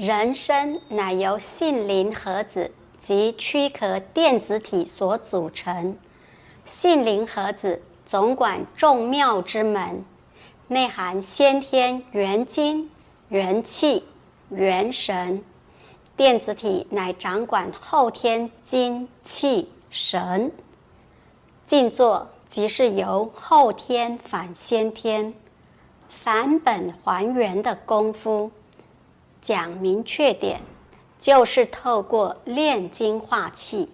人身乃由性灵盒子及躯壳电子体所组成。性灵盒子总管众妙之门，内含先天元精、元气、元神；电子体乃掌管后天精气神。静坐即是由后天返先天、返本还原的功夫。讲明确点，就是透过炼精化气、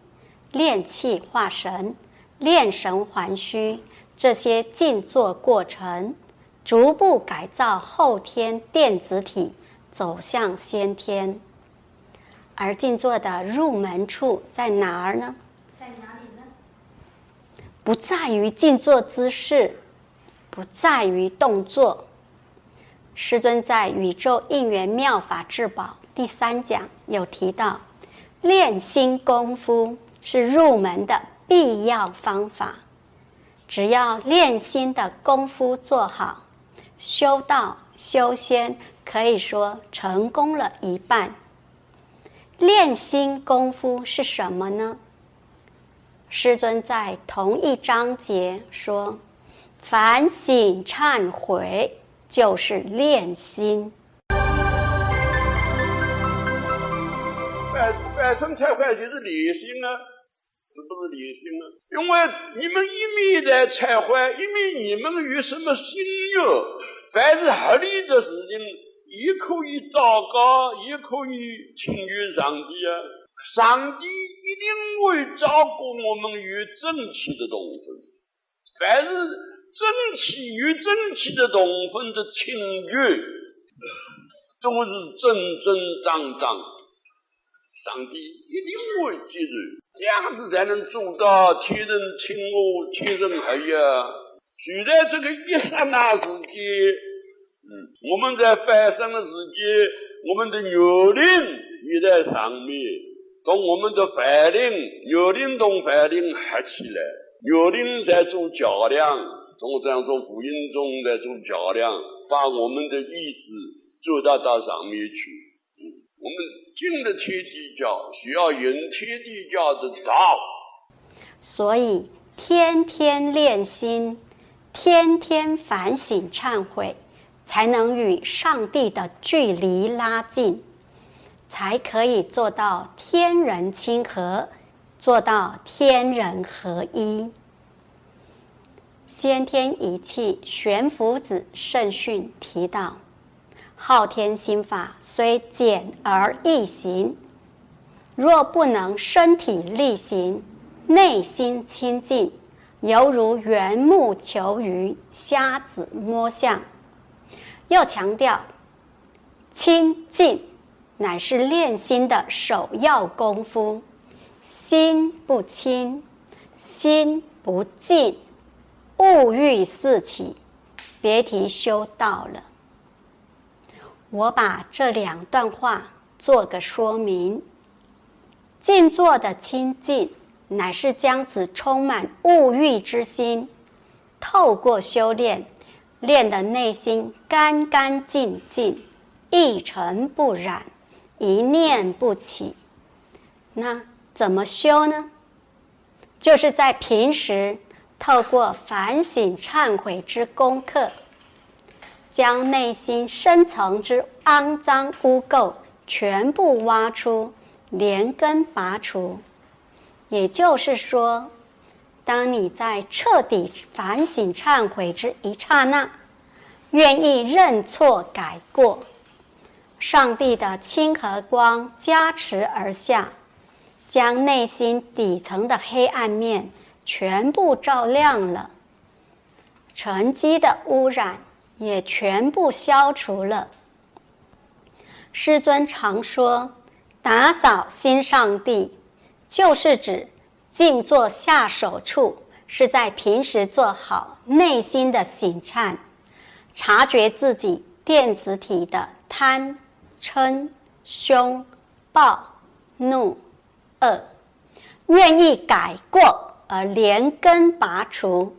炼气化神、炼神还虚这些静坐过程，逐步改造后天电子体，走向先天。而静坐的入门处在哪儿呢？在哪里呢？不在于静坐姿势，不在于动作。师尊在《宇宙应元妙法至宝》第三讲有提到，练心功夫是入门的必要方法。只要练心的功夫做好，修道修仙可以说成功了一半。练心功夫是什么呢？师尊在同一章节说：反省忏悔。就是练心。反反省忏悔就是练心啊，是不是练心啊？因为你们一面在忏悔，一面你们有什么心愿，凡是合理的事情，也可以祷告，也可以请愿上帝啊。上帝一定会照顾我们有正气的东西，凡是。正气与正气的同分的清觉，都是真真当当，上帝一定会接受，这样子才能做到天人亲我，天人合一啊！就在这个一刹那时间，嗯，我们在翻身的时间，我们的肉灵也在上面，同我们的梵灵、肉灵同梵灵合起来，肉灵在做较量。从这样做，福音中来做较量，把我们的意识做到到上面去。我们进了天地教，需要引天地教的道。所以，天天练心，天天反省忏悔，才能与上帝的距离拉近，才可以做到天人亲和，做到天人合一。先天一气悬浮子圣训提到，昊天心法虽简而易行，若不能身体力行，内心清净，犹如缘木求鱼、瞎子摸象。又强调，清净乃是练心的首要功夫，心不清，心不净。物欲四起，别提修道了。我把这两段话做个说明。静坐的清净，乃是将此充满物欲之心，透过修炼，练得内心干干净净，一尘不染，一念不起。那怎么修呢？就是在平时。透过反省忏悔之功课，将内心深层之肮脏污垢全部挖出，连根拔除。也就是说，当你在彻底反省忏悔之一刹那，愿意认错改过，上帝的亲和光加持而下，将内心底层的黑暗面。全部照亮了，沉积的污染也全部消除了。师尊常说，打扫心上地，就是指静坐下手处是在平时做好内心的醒忏，察觉自己电子体的贪、嗔、凶、暴、怒、恶，愿意改过。而连根拔除，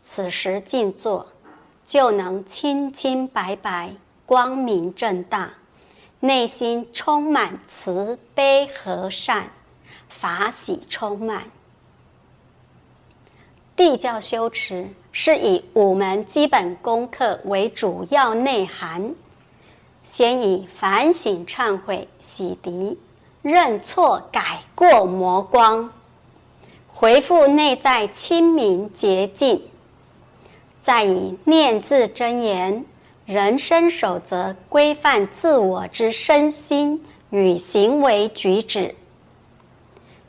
此时静坐就能清清白白、光明正大，内心充满慈悲和善，法喜充满。地教修持是以五门基本功课为主要内涵，先以反省、忏悔、洗涤、认错、改过、磨光，回复内在清明洁净，再以念字真言、人生守则规范自我之身心与行为举止，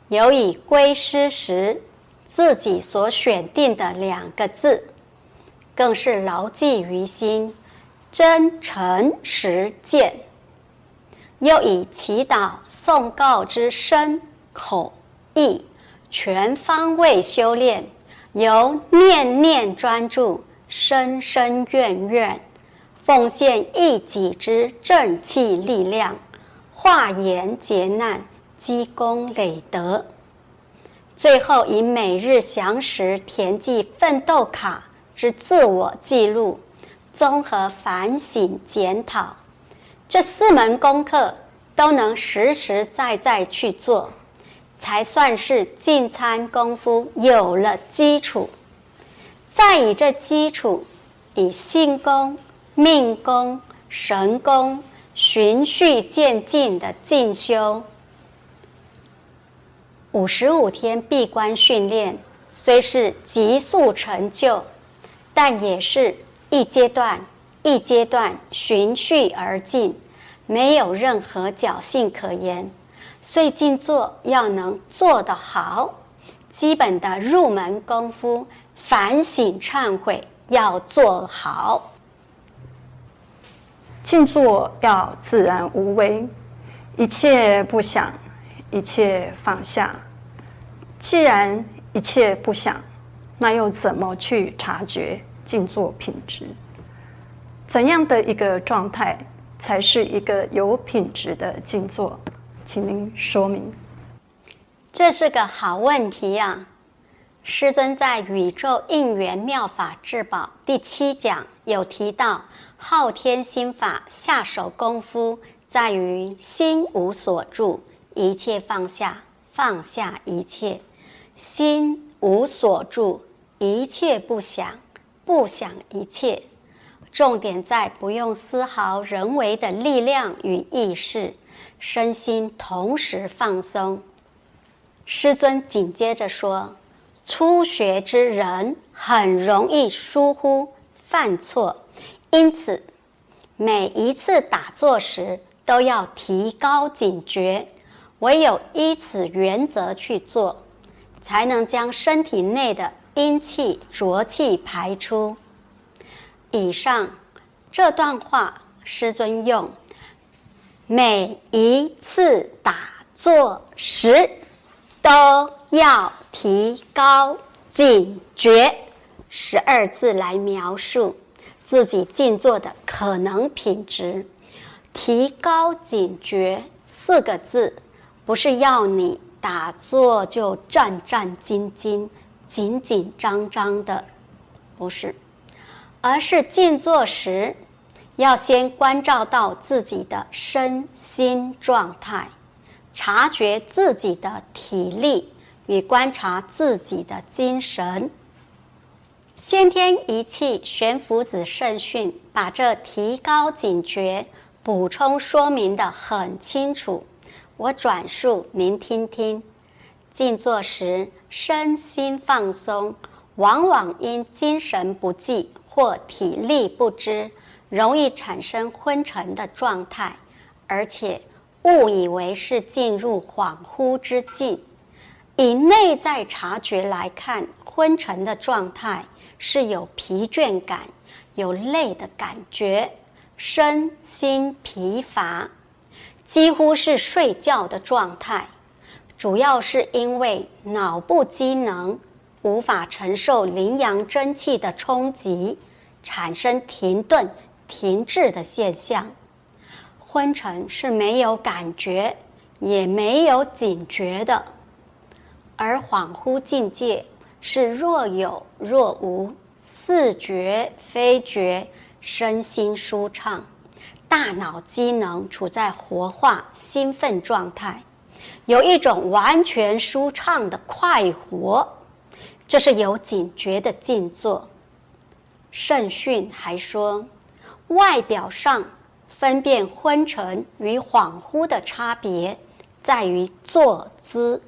尤以归师时。自己所选定的两个字，更是牢记于心，真诚实践。又以祈祷诵告之身口意全方位修炼，由念念专注，深深愿愿，奉献一己之正气力量，化严结难，积功累德。最后以每日详实填记奋斗卡之自我记录，综合反省检讨，这四门功课都能实实在在去做，才算是进餐功夫有了基础。再以这基础，以性功、命功、神功循序渐进的进修。五十五天闭关训练虽是急速成就，但也是一阶段一阶段循序而进，没有任何侥幸可言。所以静坐要能做得好，基本的入门功夫反省忏悔要做好。静坐要自然无为，一切不想。一切放下。既然一切不想，那又怎么去察觉静坐品质？怎样的一个状态才是一个有品质的静坐？请您说明。这是个好问题呀、啊！师尊在《宇宙应缘妙法至宝》第七讲有提到，昊天心法下手功夫在于心无所住。一切放下，放下一切；心无所住，一切不想，不想一切。重点在不用丝毫人为的力量与意识，身心同时放松。师尊紧接着说：“初学之人很容易疏忽犯错，因此每一次打坐时都要提高警觉。”唯有依此原则去做，才能将身体内的阴气浊气排出。以上这段话，师尊用每一次打坐时都要提高警觉十二字来描述自己静坐的可能品质。提高警觉四个字。不是要你打坐就战战兢兢、紧紧张张的，不是，而是静坐时要先关照到自己的身心状态，察觉自己的体力与观察自己的精神。先天一气悬浮子圣训把这提高警觉补充说明得很清楚。我转述您听听。静坐时身心放松，往往因精神不济或体力不支，容易产生昏沉的状态，而且误以为是进入恍惚之境。以内在察觉来看，昏沉的状态是有疲倦感、有累的感觉，身心疲乏。几乎是睡觉的状态，主要是因为脑部机能无法承受灵阳真气的冲击，产生停顿、停滞的现象。昏沉是没有感觉，也没有警觉的，而恍惚境界是若有若无，似觉非觉，身心舒畅。大脑机能处在活化兴奋状态，有一种完全舒畅的快活，这是有警觉的静坐。圣训还说，外表上分辨昏沉与恍惚的差别，在于坐姿。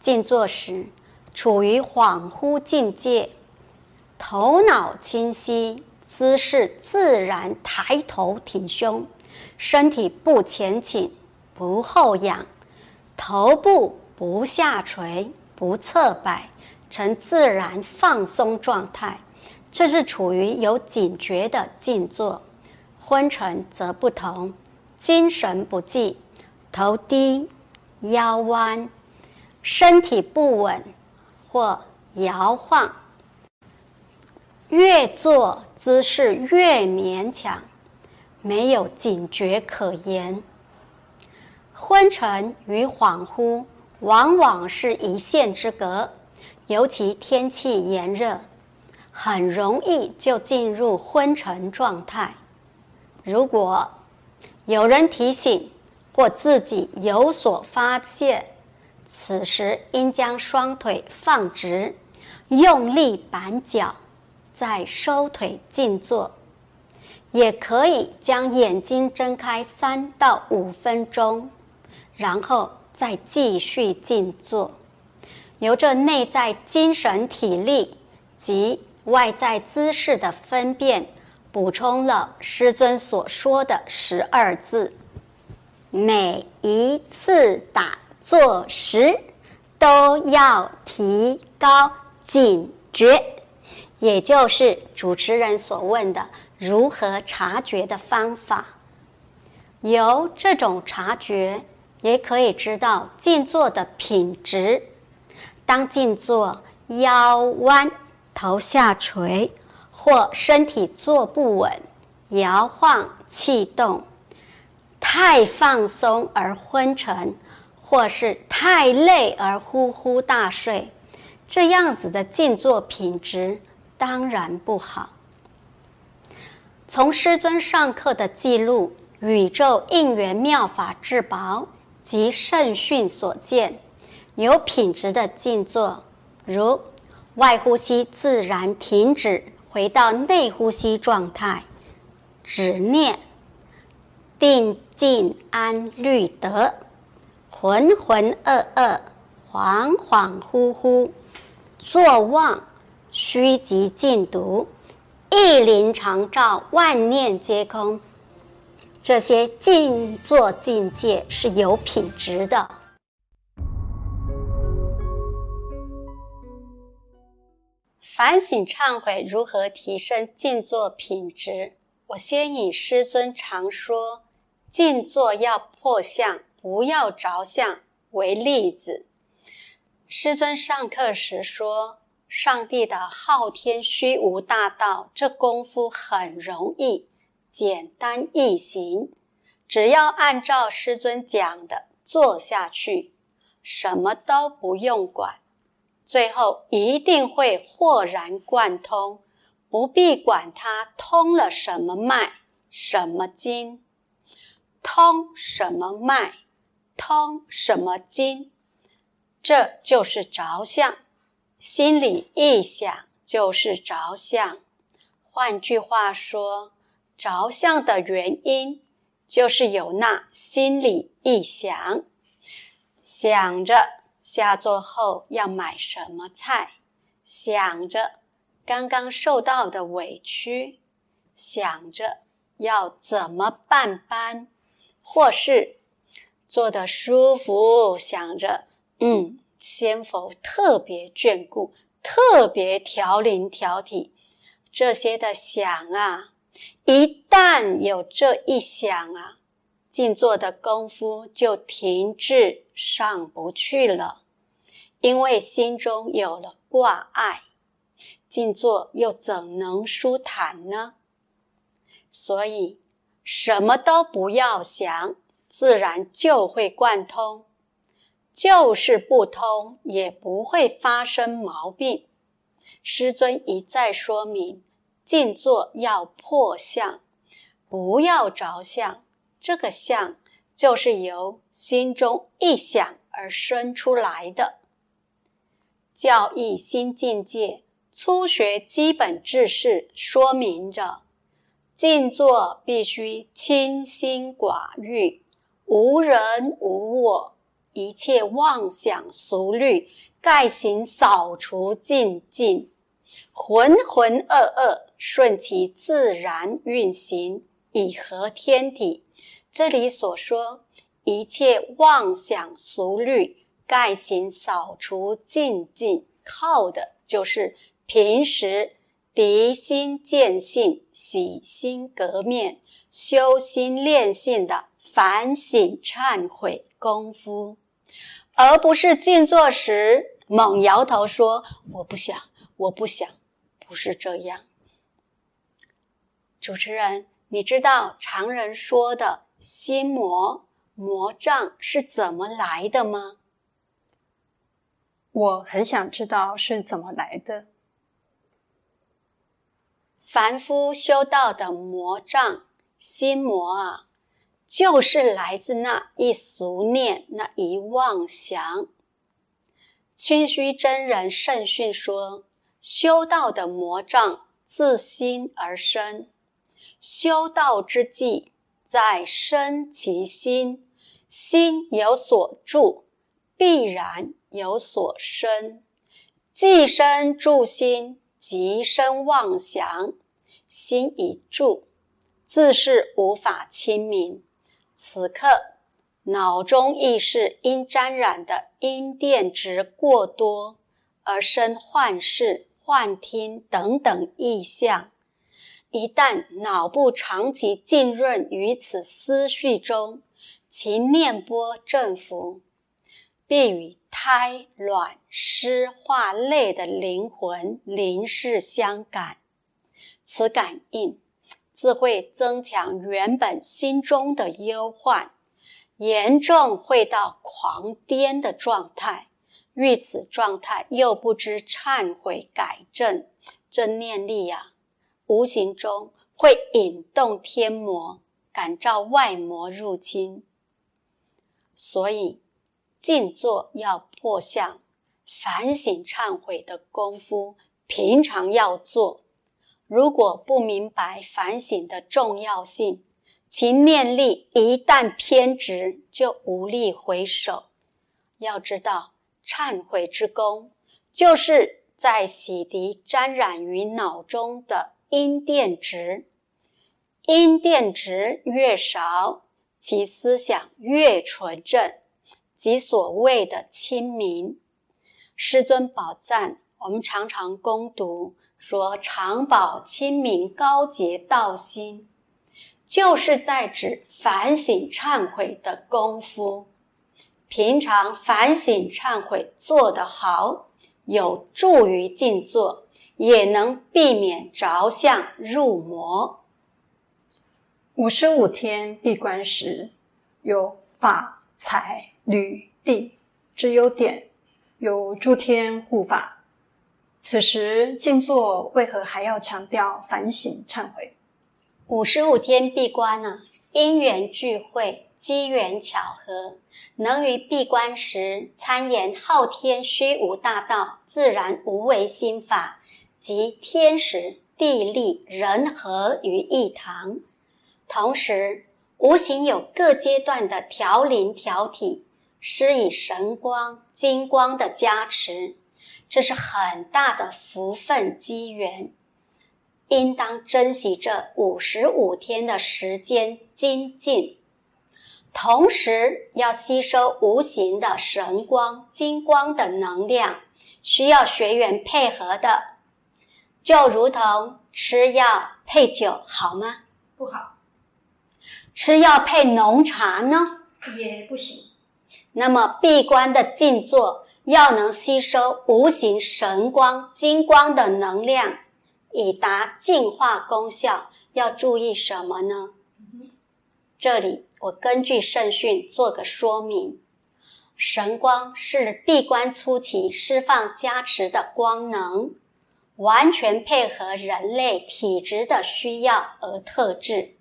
静坐时，处于恍惚境界，头脑清晰。姿势自然，抬头挺胸，身体不前倾，不后仰，头部不下垂，不侧摆，呈自然放松状态。这是处于有警觉的静坐。昏沉则不同，精神不济，头低，腰弯，身体不稳或摇晃。越坐姿势越勉强，没有警觉可言。昏沉与恍惚往往是一线之隔，尤其天气炎热，很容易就进入昏沉状态。如果有人提醒或自己有所发现，此时应将双腿放直，用力板脚。再收腿静坐，也可以将眼睛睁开三到五分钟，然后再继续静坐。由这内在精神体力及外在姿势的分辨，补充了师尊所说的十二字：每一次打坐时，都要提高警觉。也就是主持人所问的如何察觉的方法，由这种察觉也可以知道静坐的品质。当静坐腰弯、头下垂，或身体坐不稳、摇晃气动，太放松而昏沉，或是太累而呼呼大睡，这样子的静坐品质。当然不好。从师尊上课的记录、宇宙应缘妙法至宝及圣训所见，有品质的静坐，如外呼吸自然停止，回到内呼吸状态，止念、定静安虑得，浑浑噩噩、恍恍惚惚、坐忘。虚极静独，意灵常照，万念皆空。这些静坐境界是有品质的。反省忏悔，如何提升静坐品质？我先以师尊常说“静坐要破相，不要着相”为例子。师尊上课时说。上帝的昊天虚无大道，这功夫很容易，简单易行，只要按照师尊讲的做下去，什么都不用管，最后一定会豁然贯通，不必管它通了什么脉、什么经，通什么脉、通什么经，这就是着相。心里一想就是着相，换句话说，着相的原因就是有那心里一想，想着下座后要买什么菜，想着刚刚受到的委屈，想着要怎么办班，或是坐得舒服，想着嗯。仙佛特别眷顾，特别调灵调体，这些的想啊，一旦有这一想啊，静坐的功夫就停滞上不去了，因为心中有了挂碍，静坐又怎能舒坦呢？所以什么都不要想，自然就会贯通。就是不通，也不会发生毛病。师尊一再说明，静坐要破相，不要着相，这个相就是由心中一想而生出来的。教义新境界初学基本知识说明着，静坐必须清心寡欲，无人无我，一切妄想俗虑，盖行扫除净尽，浑浑噩噩，顺其自然运行。以合天体，这里所说一切妄想俗虑，概行扫除净尽，靠的就是平时涤心见性、洗心革面、修心炼性的反省忏悔功夫，而不是静坐时猛摇头说“我不想，我不想”，不是这样。主持人。你知道常人说的心魔、魔障是怎么来的吗？我很想知道是怎么来的。凡夫修道的魔障、心魔啊，就是来自那一俗念、那一妄想。清虚真人圣训说，修道的魔障自心而生。修道之计，在生其心。心有所住，必然有所生。既生住心，即生妄想。心已住，自是无法清明。此刻，脑中意识因沾染的阴电值过多，而生幻视、幻听等等异象。一旦脑部长期浸润于此思绪中，其念波振幅，必与胎卵湿化类的灵魂灵识相感。此感应自会增强原本心中的忧患，严重会到狂癫的状态。遇此状态又不知忏悔改正，这念力呀、啊。无形中会引动天魔，感召外魔入侵。所以，静坐要破相，反省忏悔的功夫，平常要做。如果不明白反省的重要性，其念力一旦偏执，就无力回首。要知道，忏悔之功，就是在洗涤沾染于脑中的。阴电值，阴电值越少，其思想越纯正，即所谓的清明。师尊宝赞，我们常常攻读说常保清明高洁道心，就是在指反省忏悔的功夫。平常反省忏悔做得好，有助于静坐。也能避免着相入魔。五十五天闭关时，有法、财、履、地之优点，有诸天护法。此时静坐为何还要强调反省忏悔？五十五天闭关呢？因缘聚会，机缘巧合，能于闭关时参研昊天虚无大道、自然无为心法。集天时、地利、人和于一堂，同时无形有各阶段的调灵调体，施以神光、金光的加持，这是很大的福分机缘，应当珍惜这五十五天的时间精进，同时要吸收无形的神光、金光的能量，需要学员配合的。就如同吃药配酒，好吗？不好。吃药配浓茶呢？也不行。那么闭关的静坐，要能吸收无形神光、金光的能量，以达净化功效，要注意什么呢？这里我根据圣训做个说明：神光是闭关初期释放加持的光能。完全配合人类体质的需要而特制，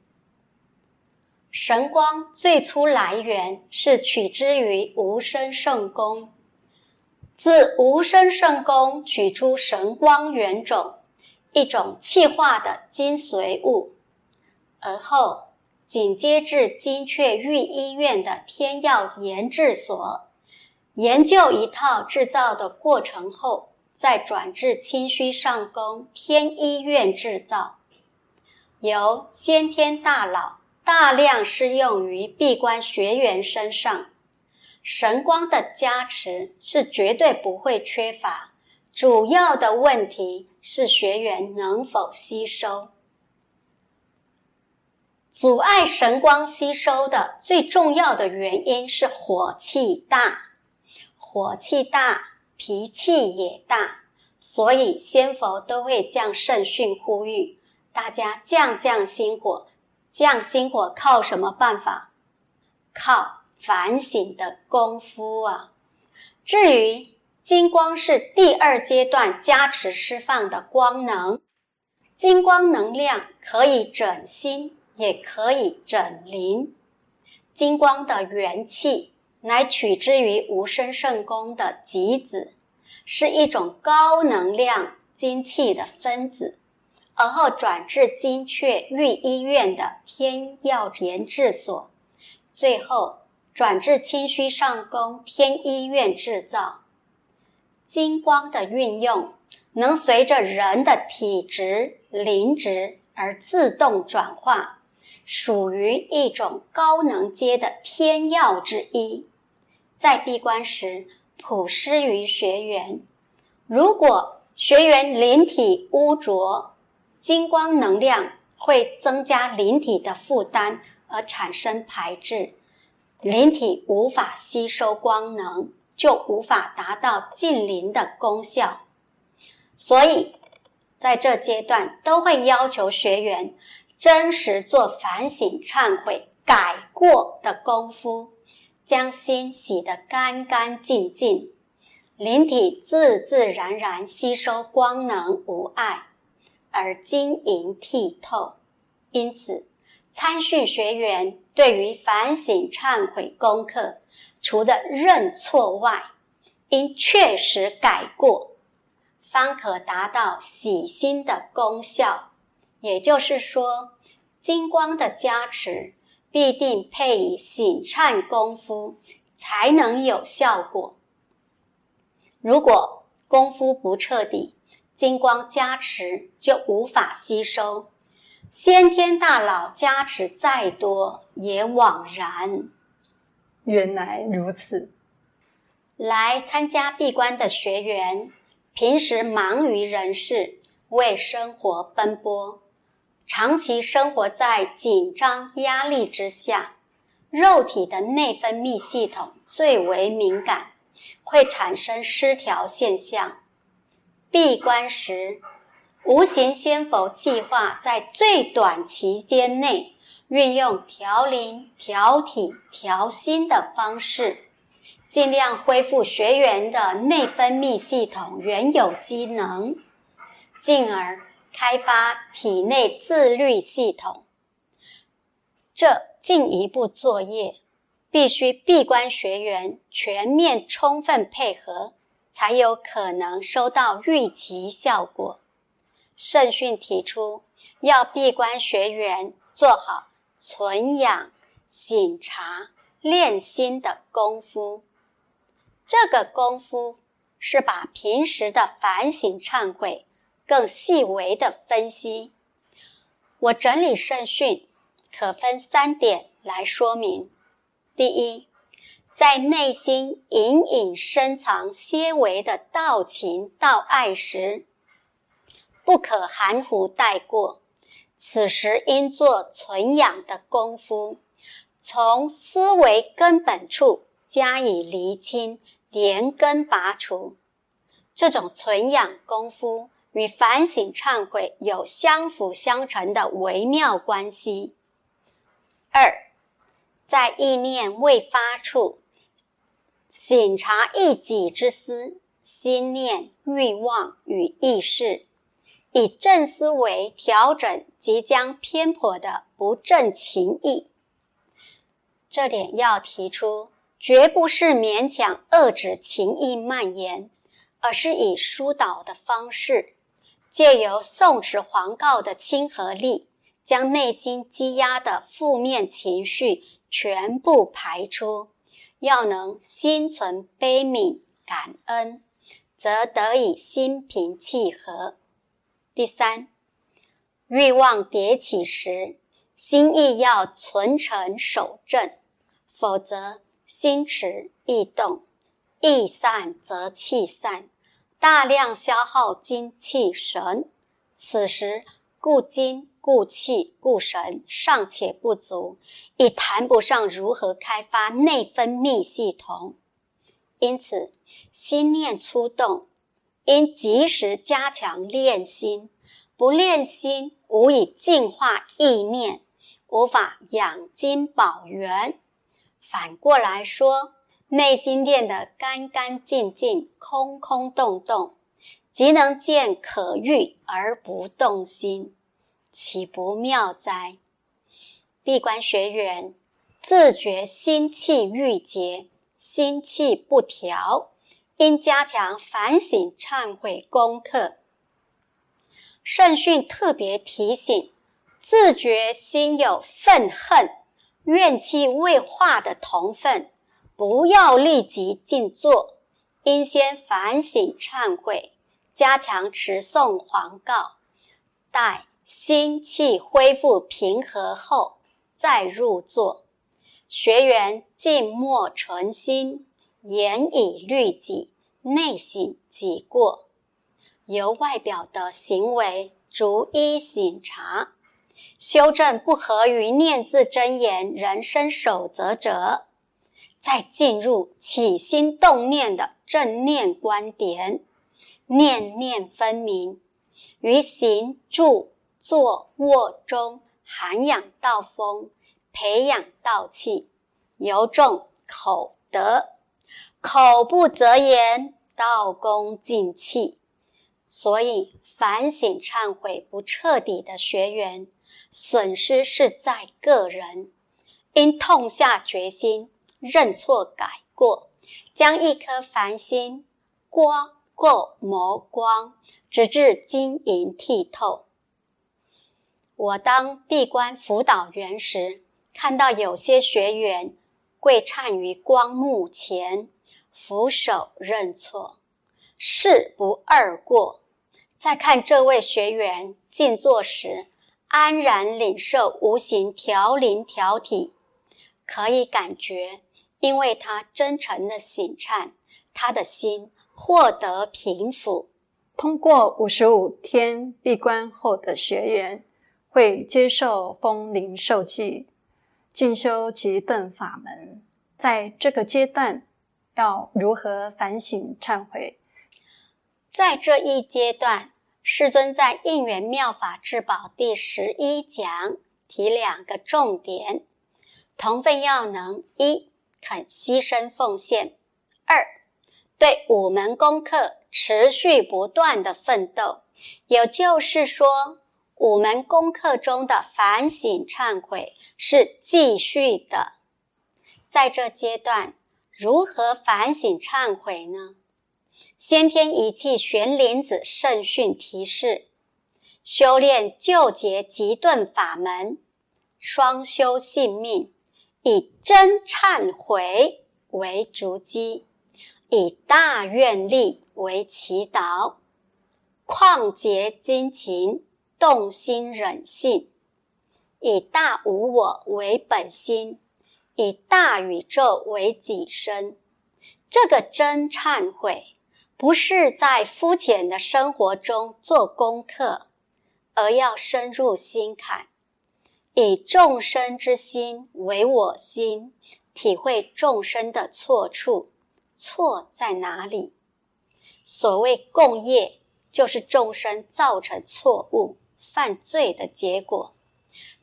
神光最初来源是取之于无生圣宫，自无生圣宫取出神光原种，一种气化的精髓物，而后紧接至金阙御医院的天药研制所，研究一套制造的过程后，再转至清虚上宫天医院制造，由先天大佬。大量适用于闭关学员身上，神光的加持是绝对不会缺乏。主要的问题是学员能否吸收。阻碍神光吸收的最重要的原因是火气大，火气大，脾气也大，所以仙佛都会降圣训呼吁大家降降心火。降心火靠什么办法？靠反省的功夫啊！至于金光是第二阶段加持释放的光能，金光能量可以整心，也可以整灵。金光的元气乃取之于无生圣宫的极子，是一种高能量精气的分子。而后转至金雀御医院的天药研制所，最后转至清虚上宫天医院制造。金光的运用能随着人的体质、灵质而自动转化，属于一种高能阶的天药之一，在闭关时普施于学员。如果学员灵体污浊，金光能量会增加灵体的负担，而产生排斥，灵体无法吸收光能，就无法达到净灵的功效。所以，在这阶段都会要求学员真实做反省、忏悔、改过的功夫，将心洗得干干净净，灵体自自然然吸收光能无碍。而晶莹剔透，因此参训学员对于反省忏悔功课，除了认错外，应确实改过，方可达到洗心的功效。也就是说，金光的加持必定配以醒忏功夫，才能有效果。如果功夫不彻底，金光加持就无法吸收，先天大脑加持再多也枉然。原来如此。来参加闭关的学员，平时忙于人事，为生活奔波，长期生活在紧张压力之下，肉体的内分泌系统最为敏感，会产生失调现象。闭关时，无形仙佛计划在最短期间内，运用调灵、调体、调心的方式，尽量恢复学员的内分泌系统原有机能，进而开发体内自律系统。这进一步作业，必须闭关学员全面充分配合。才有可能收到预期效果。圣训提出，要闭关学员做好存养、醒察、练心的功夫。这个功夫是把平时的反省、忏悔更细微的分析。我整理圣训，可分三点来说明。第一。在内心隐隐深藏些微的道情道爱时，不可含糊带过。此时应做存养的功夫，从思维根本处加以厘清，连根拔除。这种存养功夫与反省忏悔有相辅相成的微妙关系。二，在意念未发处。省察一己之私、心念、欲望与意识，以正思维调整即将偏颇的不正情意。这点要提出，绝不是勉强遏制情意蔓延，而是以疏导的方式，借由宋词黄告的亲和力，将内心积压的负面情绪全部排出。要能心存悲悯感恩，则得以心平气和。第三，欲望迭起时，心意要存诚守正，否则。心迟意动，意散则气散，大量消耗精气神。此时固精、固气、固神尚且不足，已谈不上如何开发内分泌系统。因此，心念出动，应及时加强练心。不练心，无以净化意念，无法养精保元。反过来说，内心练得干干净净、空空洞洞，即能见可欲而不动心，岂不妙哉？闭关学员自觉心气郁结、心气不调，应加强反省忏悔功课。圣训特别提醒，自觉心有愤恨。怨气未化的同分，不要立即静坐，应先反省忏悔，加强持诵黄告，待心气恢复平和后再入座。学员静默存心，严以律己，内省己过，由外表的行为逐一省察。修正不合于念字真言人生守则者，再进入起心动念的正念观点，念念分明，于行住坐卧中涵养道风，培养道气，由众口德，口不择言，道功尽弃。所以反省忏悔不彻底的学员。损失是在个人，应痛下决心认错改过，将一颗凡心刮过磨光，直至晶莹剔透。我当闭关辅导员时，看到有些学员跪忏于光幕前，俯首认错，事不二过。再看这位学员静坐时，安然领受无形调灵调体，可以感觉，因为他真诚的醒忏，他的心获得平抚。通过五十五天闭关后的学员会接受封灵受记，进修急顿法门。在这个阶段，要如何反省忏悔？在这一阶段。世尊在《应元妙法至宝》第十一讲提两个重点：同分要能一肯牺牲奉献；二对五门功课持续不断的奋斗。也就是说，五门功课中的反省忏悔是继续的。在这阶段，如何反省忏悔呢？先天一气玄灵子圣训提示：修炼救劫极顿法门，双修性命，以真忏悔为足基，以大愿力为祈祷，旷劫精勤，动心忍性，以大无我为本心，以大宇宙为己身。这个真忏悔。不是在肤浅的生活中做功课，而要深入心坎，以众生之心为我心，体会众生的错处，错在哪里？所谓共业，就是众生造成错误、犯罪的结果。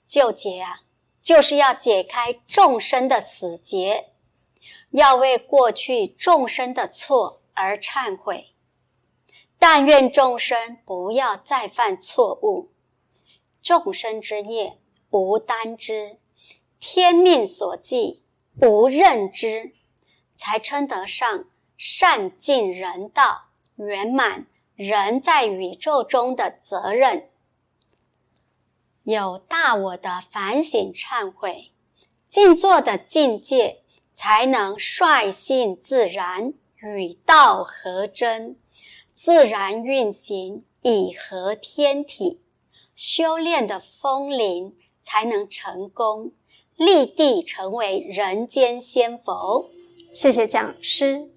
救劫啊，就是要解开众生的死结，要为过去众生的错。而忏悔，但愿众生不要再犯错误。众生之业无单知，天命所记，不认知，才称得上善尽人道，圆满人在宇宙中的责任。有大我的反省忏悔，静坐的境界，才能率性自然与道合真，自然运行，以合天体。修炼的风铃才能成功，立地成为人间仙佛。谢谢讲师。